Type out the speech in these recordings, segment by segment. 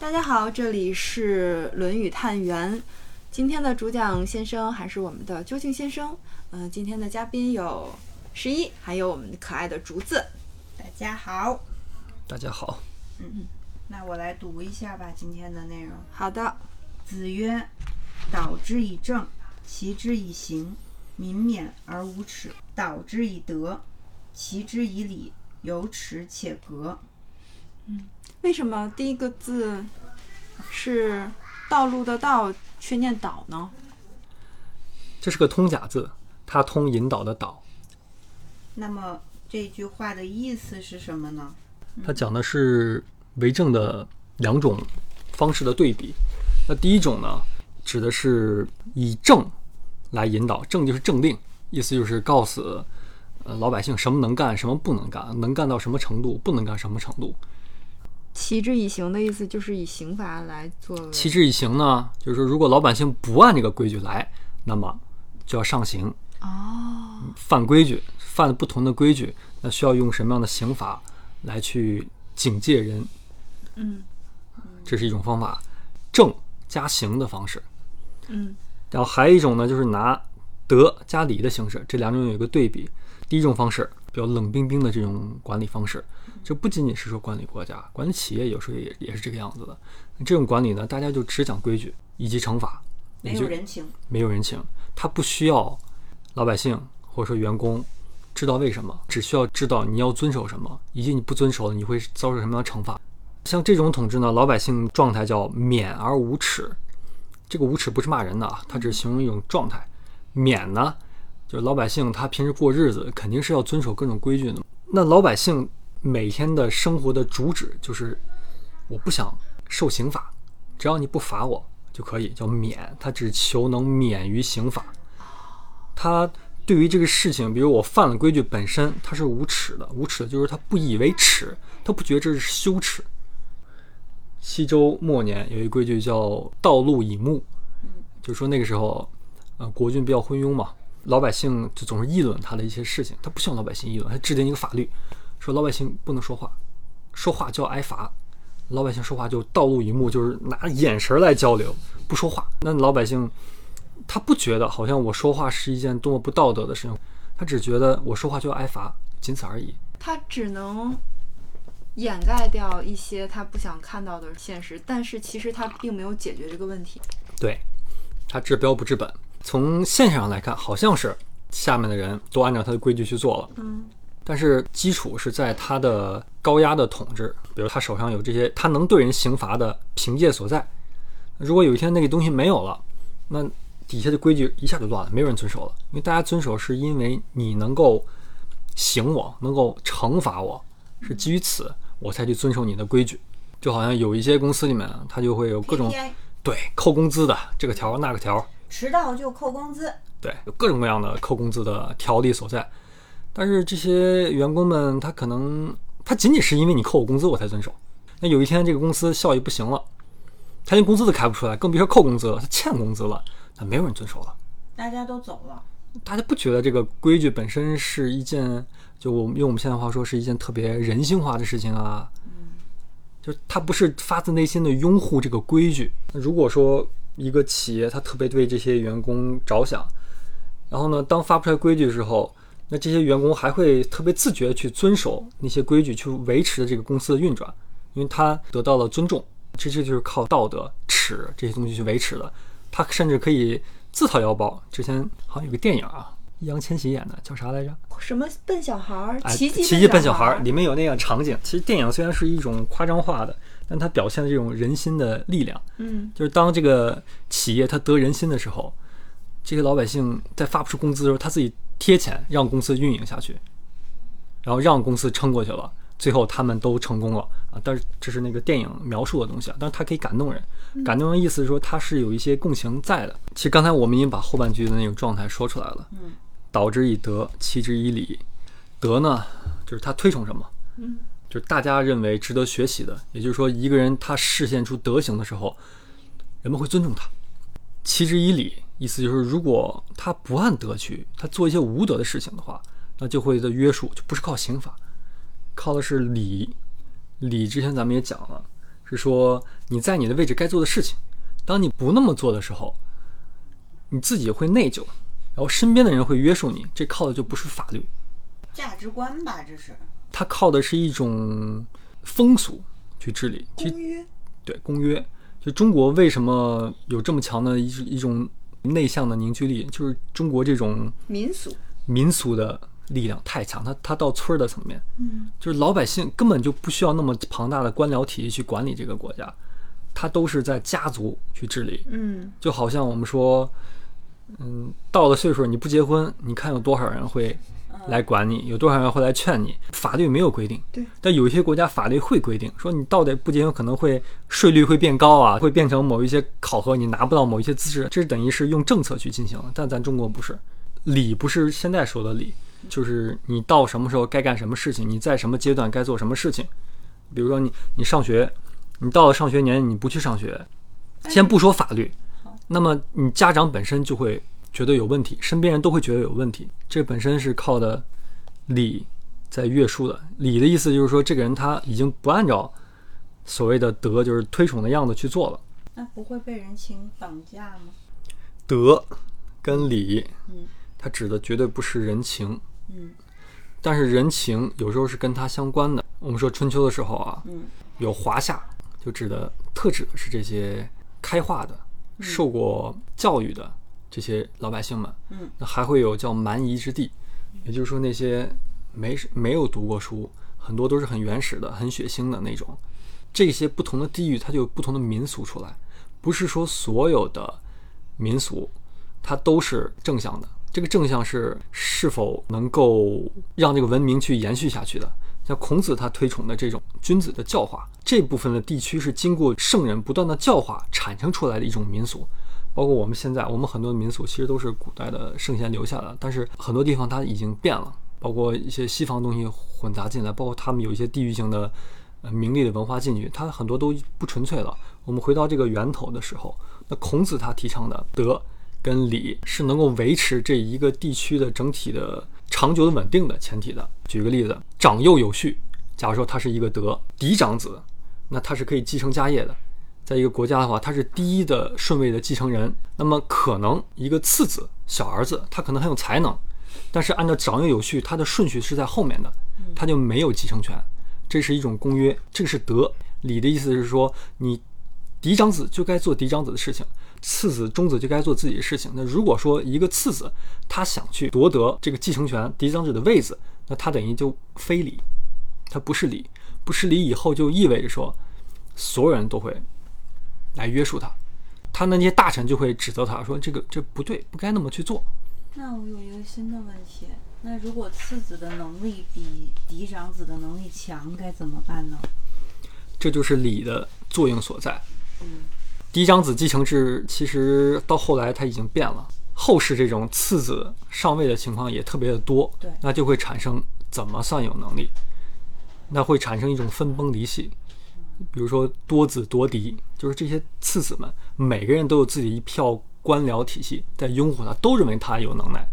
大家好，这里是《论语探源》，今天的主讲先生还是我们的究竟先生。嗯、今天的嘉宾有十一，还有我们可爱的竹子。大家好，大家好，嗯那我来读一下吧今天的内容。好的，子曰：“导之以政，齐之以刑，民免而无耻；导之以德，齐之以礼，有耻且格。为什么第一个字是道路的道，却念导呢？这是个通假字，它通引导的导，”那么这句话的意思是什么呢？它讲的是为政的两种方式的对比。那第一种呢，指的是以政来引导，政就是政令，意思就是告诉呃老百姓什么能干，什么不能干，能干到什么程度，不能干什么程度。齐之以刑的意思就是以刑罚来作为。齐之以刑呢，就是说如果老百姓不按这个规矩来，那么就要上刑。哦，犯规矩，犯了不同的规矩，那需要用什么样的刑罚来去警戒人？嗯这是一种方法，正加刑的方式。嗯然后还有一种呢，就是拿德加礼的形式，这两种有一个对比。第一种方式比较冷冰冰的这种管理方式，这不仅仅是说管理国家，管理企业有时候也也是这个样子的。这种管理呢，大家就只讲规矩以及惩罚，没有人情。没有人情，他不需要老百姓或者说员工知道为什么，只需要知道你要遵守什么，以及你不遵守你会遭受什么样的惩罚。像这种统治呢，老百姓状态叫免而无耻。这个无耻不是骂人的啊，它只是形容一种状态。免呢，就是老百姓他平时过日子肯定是要遵守各种规矩的。那老百姓每天的生活的主旨就是，我不想受刑罚，只要你不罚我就可以，叫免。他只求能免于刑罚。他对于这个事情，比如我犯了规矩本身，他是无耻的。无耻的就是他不以为耻，他不觉得这是羞耻。西周末年有一规矩叫“道路以目”，就是说那个时候，呃，国君比较昏庸嘛，老百姓就总是议论他的一些事情，他不希望老百姓议论，他制定一个法律，说老百姓不能说话，说话就要挨罚。老百姓说话就道路一目，就是拿眼神来交流，不说话。那老百姓他不觉得好像我说话是一件多么不道德的事情，他只觉得我说话就要挨罚，仅此而已。他只能掩盖掉一些他不想看到的现实，但是其实他并没有解决这个问题。对，他治标不治本。从现象上来看，好像是下面的人都按照他的规矩去做了，嗯但是基础是在他的高压的统治，比如他手上有这些他能对人刑罚的凭借所在。如果有一天那个东西没有了，那底下的规矩一下就乱了，没有人遵守了。因为大家遵守是因为你能够刑我，能够惩罚我，是基于此我才去遵守你的规矩。就好像有一些公司里面，他就会有各种对扣工资的这个条那个条儿，迟到就扣工资。对，有各种各样的扣工资的条例所在。但是这些员工们，他可能他仅仅是因为你扣我工资我才遵守。那有一天这个公司效益不行了，他连工资都开不出来，更别说扣工资了，他欠工资了，那没有人遵守了。大家都走了，大家不觉得这个规矩本身是一件，就我们用我们现在话说是一件特别人性化的事情啊。就他不是发自内心的拥护这个规矩。如果说一个企业他特别为这些员工着想，然后呢，当发不出来规矩的时候，那这些员工还会特别自觉地去遵守那些规矩，去维持这个公司的运转，因为他得到了尊重。这这就是靠道德、耻这些东西去维持的。他甚至可以自掏腰包。之前好像有个电影啊，易烊千玺演的，叫啥来着？什么笨小孩奇迹奇迹笨小孩儿里面有那样场景。其实电影虽然是一种夸张化的，但它表现的这种人心的力量。嗯就是当这个企业它得人心的时候，这些老百姓在发不出工资的时候，他自己贴钱让公司运营下去，然后让公司撑过去了，最后他们都成功了啊！但是这是那个电影描述的东西啊，但是它可以感动人。感动人意思是说它是有一些共情在的。其实刚才我们已经把后半句的那种状态说出来了。嗯，导之以德，齐之以礼。德呢，就是他推崇什么，嗯，就是大家认为值得学习的。也就是说，一个人他示现出德行的时候，人们会尊重他。齐之以礼，意思就是如果他不按德去，他做一些无德的事情的话，那就会的约束就不是靠刑法，靠的是礼。礼之前咱们也讲了，是说你在你的位置该做的事情。当你不那么做的时候，你自己会内疚，然后身边的人会约束你，这靠的就不是法律，价值观吧，这是它靠的是一种风俗去治理。其实公约。对公约，就中国为什么有这么强的一一种内向的凝聚力，就是中国这种民俗，民俗的力量太强，它它到村儿的层面，嗯，就是老百姓根本就不需要那么庞大的官僚体系去管理这个国家，它都是在家族去治理，嗯就好像我们说，嗯，到了岁数你不结婚，你看有多少人会来管你，有多少人会来劝你？法律没有规定，对，但有一些国家法律会规定，说你到底不仅有可能会税率会变高啊，会变成某一些考核你拿不到某一些资质，这等于是用政策去进行了。但咱中国不是，礼不是现在说的礼，就是你到什么时候该干什么事情，你在什么阶段该做什么事情。比如说你你上学，你到了上学年你不去上学，先不说法律，那么你家长本身就会觉得有问题，身边人都会觉得有问题。这本身是靠的礼在约束的。礼的意思就是说，这个人他已经不按照所谓的德，就是推崇的样子去做了。那不会被人情绑架吗？德跟礼嗯，它指的绝对不是人情，嗯但是人情有时候是跟它相关的。我们说春秋的时候啊，嗯有华夏，就指的特指的是这些开化的、受过教育的这些老百姓们。嗯，那还会有叫蛮夷之地，也就是说那些没没有读过书，很多都是很原始的、很血腥的那种。这些不同的地域，它就有不同的民俗出来，不是说所有的民俗它都是正向的。这个正向是是否能够让这个文明去延续下去的？像孔子他推崇的这种君子的教化，这部分的地区是经过圣人不断的教化产生出来的一种民俗。包括我们现在，我们很多民俗其实都是古代的圣贤留下的，但是很多地方它已经变了，包括一些西方东西混杂进来，包括他们有一些地域性的呃名利的文化进去，它很多都不纯粹了。我们回到这个源头的时候，那孔子他提倡的德跟礼是能够维持这一个地区的整体的长久的稳定的前提的。举个例子，长幼有序，假如说他是一个德嫡长子，那他是可以继承家业的。在一个国家的话，他是第一的顺位的继承人，那么可能一个次子、小儿子，他可能很有才能，但是按照长幼有序，他的顺序是在后面的，他就没有继承权。这是一种公约，这个是德。礼的意思是说，你嫡长子就该做嫡长子的事情，次子、中子就该做自己的事情。那如果说一个次子他想去夺得这个继承权、嫡长子的位子，那他等于就非礼，他不是礼，不是礼以后就意味着说，所有人都会来约束他，他那些大臣就会指责他说这个这不对，不该那么去做。那我有一个新的问题，那如果次子的能力比嫡长子的能力强，该怎么办呢？这就是礼的作用所在。嗯嫡长子继承制其实到后来它已经变了，后世这种次子上位的情况也特别的多，对那就会产生怎么算有能力？那会产生一种分崩离析，比如说多子夺嫡，就是这些次子们每个人都有自己一票官僚体系在拥护他，都认为他有能耐，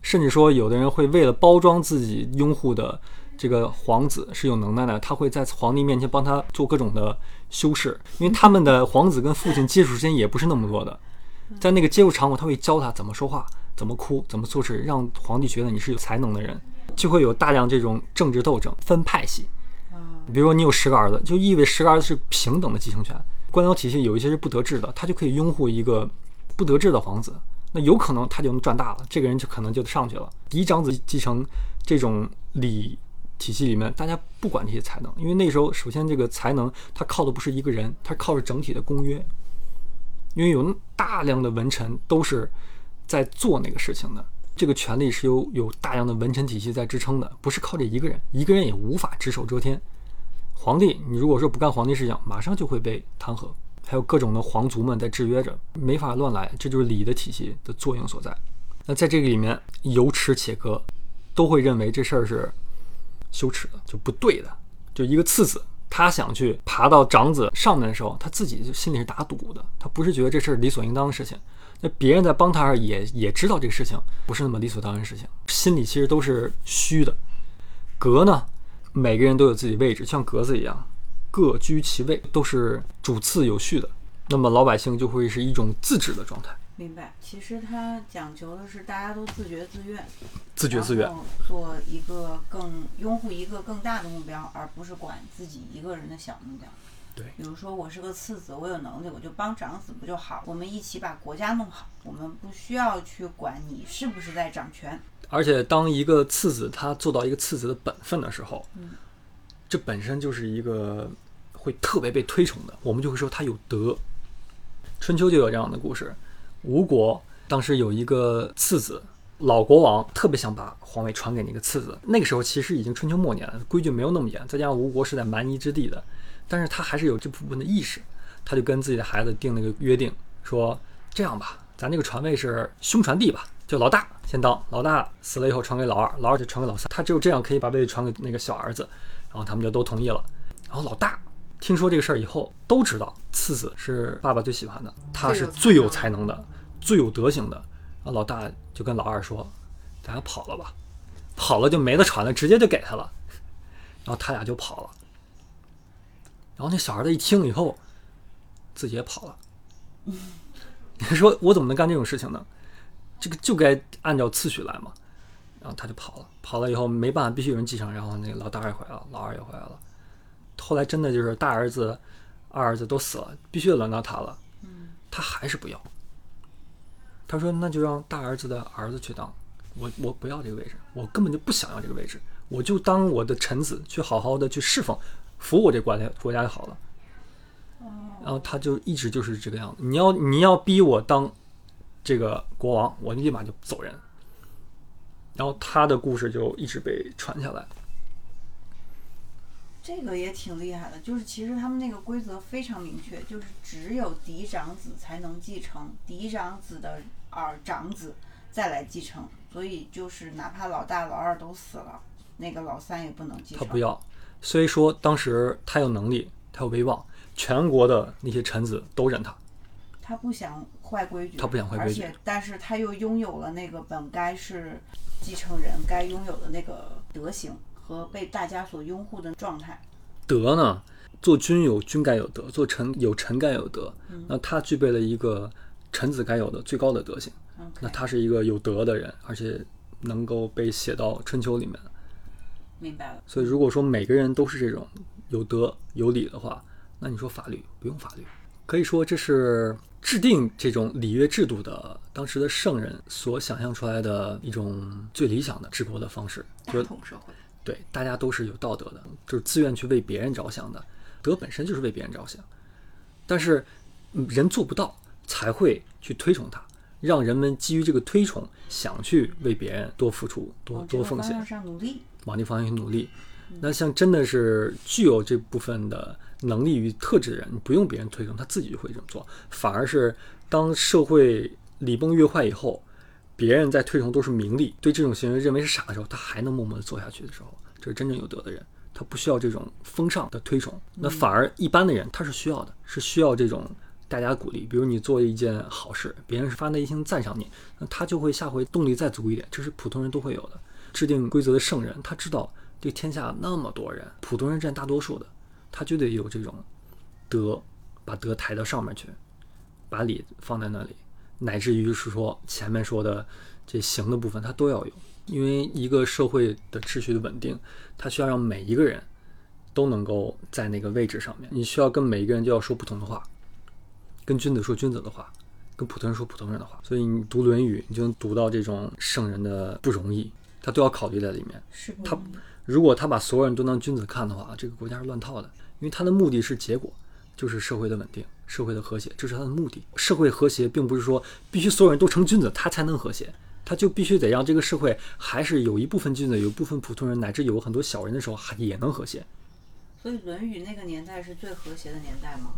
甚至说有的人会为了包装自己拥护的这个皇子是有能耐的，他会在皇帝面前帮他做各种的修饰，因为他们的皇子跟父亲接触时间也不是那么多的，在那个接触场所，他会教他怎么说话、怎么哭、怎么做事，让皇帝觉得你是有才能的人，就会有大量这种政治斗争、分派系。比如说你有十个儿子，就意味十个儿子是平等的继承权。官僚体系有一些是不得志的，他就可以拥护一个不得志的皇子，那有可能他就能赚大了，这个人就可能就上去了。嫡长子继承这种礼体系里面，大家不管这些才能，因为那时候首先这个才能它靠的不是一个人，它靠着整体的公约，因为有大量的文臣都是在做那个事情的。这个权力是由有大量的文臣体系在支撑的，不是靠这一个人，一个人也无法只手遮天。皇帝，你如果说不干皇帝事情，马上就会被弹劾，还有各种的皇族们在制约着，没法乱来，这就是礼的体系的作用所在。那在这个里面，有耻且格，都会认为这事儿是羞耻的，就不对的。就一个次子，他想去爬到长子上面的时候，他自己就心里是打赌的，他不是觉得这事儿理所应当的事情。那别人在帮他也也知道这个事情不是那么理所当然的事情，心里其实都是虚的。格呢，每个人都有自己位置，像格子一样，各居其位，都是主次有序的。那么老百姓就会是一种自治的状态，明白。其实它讲求的是大家都自觉自愿，自觉自愿做一个更拥护一个更大的目标，而不是管自己一个人的小目标。对比如说我是个次子，我有能力，我就帮长子不就好？我们一起把国家弄好，我们不需要去管你是不是在掌权。而且当一个次子他做到一个次子的本分的时候，嗯这本身就是一个会特别被推崇的，我们就会说他有德。春秋就有这样的故事，吴国当时有一个次子，老国王特别想把皇位传给那个次子。那个时候其实已经春秋末年了，规矩没有那么严，再加上吴国是在蛮夷之地的，但是他还是有这部分的意识，他就跟自己的孩子定了个约定，说这样吧，咱这个传位是兄传弟吧，就老大先当，老大死了以后传给老二，老二就传给老三，他只有这样可以把位传给那个小儿子，然后他们就都同意了。然后老大听说这个事儿以后，都知道次子是爸爸最喜欢的，他是最有才能的，最有德行的。然后老大就跟老二说：“咱俩跑了吧，跑了就没得传了，直接就给他了。”然后他俩就跑了。然后那小儿子一听以后，自己也跑了。你说我怎么能干这种事情呢？这个就该按照次序来嘛。然后他就跑了，跑了以后没办法，必须有人继承。然后那个老大也回来了，老二也回来了。后来真的就是大儿子、二儿子都死了，必须得轮到他了。他还是不要。他说：“那就让大儿子的儿子去当，我我不要这个位置，我根本就不想要这个位置，我就当我的臣子，去好好的去侍奉，服务我这国家国家就好了。”然后他就一直就是这个样子。你要你要逼我当这个国王，我立马就走人。然后他的故事就一直被传下来。这个也挺厉害的，就是其实他们那个规则非常明确，就是只有嫡长子才能继承，嫡长子的儿长子再来继承，所以就是哪怕老大老二都死了，那个老三也不能继承。他不要。虽说当时他有能力，他有威望，全国的那些臣子都认他。他不想坏规矩，他不想坏规矩而且但是他又拥有了那个本该是继承人该拥有的那个德行和被大家所拥护的状态。德呢，做君有君该有德，做臣有臣该有德。那他具备了一个臣子该有的最高的德行。那他是一个有德的人，而且能够被写到春秋里面。明白了。所以，如果说每个人都是这种有德有礼的话，那你说法律不用法律，可以说这是制定这种礼乐制度的当时的圣人所想象出来的一种最理想的治国的方式。大就同社会。对，大家都是有道德的，就是自愿去为别人着想的。德本身就是为别人着想，但是嗯人做不到，才会去推崇它，让人们基于这个推崇，想去为别人多付出、多多奉献个方向。上努力。往这方向去努力。那像真的是具有这部分的能力与特质的人，你不用别人推动，他自己就会这么做。反而是当社会礼崩乐坏以后，别人在推崇都是名利，对这种行为认为是傻的时候，他还能默默的做下去的时候，这是真正有德的人。他不需要这种风尚的推崇，那反而一般的人他是需要的，是需要这种大家鼓励。比如你做一件好事，别人是发内心赞赏你，那他就会下回动力再足一点，这是普通人都会有的。制定规则的圣人，他知道这天下那么多人，普通人占大多数的，他就得有这种德，把德抬到上面去，把礼放在那里，乃至于是说前面说的这行的部分，他都要有。因为一个社会的秩序的稳定，它需要让每一个人都能够在那个位置上面。你需要跟每一个人就要说不同的话，跟君子说君子的话，跟普通人说普通人的话。所以你读《论语》，你就能读到这种圣人的不容易，他都要考虑在里面。他是不容易如果他把所有人都当君子看的话，这个国家是乱套的，因为他的目的是结果，就是社会的稳定、社会的和谐，这是他的目的。社会和谐并不是说必须所有人都成君子，他才能和谐，他就必须得让这个社会还是有一部分君子，有一部分普通人，乃至有很多小人的时候，还也能和谐。所以《论语》那个年代是最和谐的年代吗？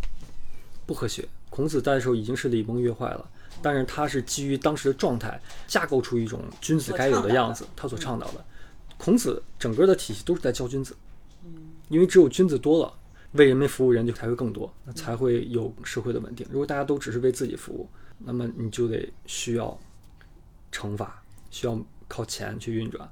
不和谐。孔子在的时候已经是礼崩乐坏了，但是他是基于当时的状态，架构出一种君子该有的样子，他所倡导的。孔子整个的体系都是在教君子，因为只有君子多了，为人民服务人就才会更多，才会有社会的稳定。如果大家都只是为自己服务，那么你就得需要惩罚，需要靠钱去运转。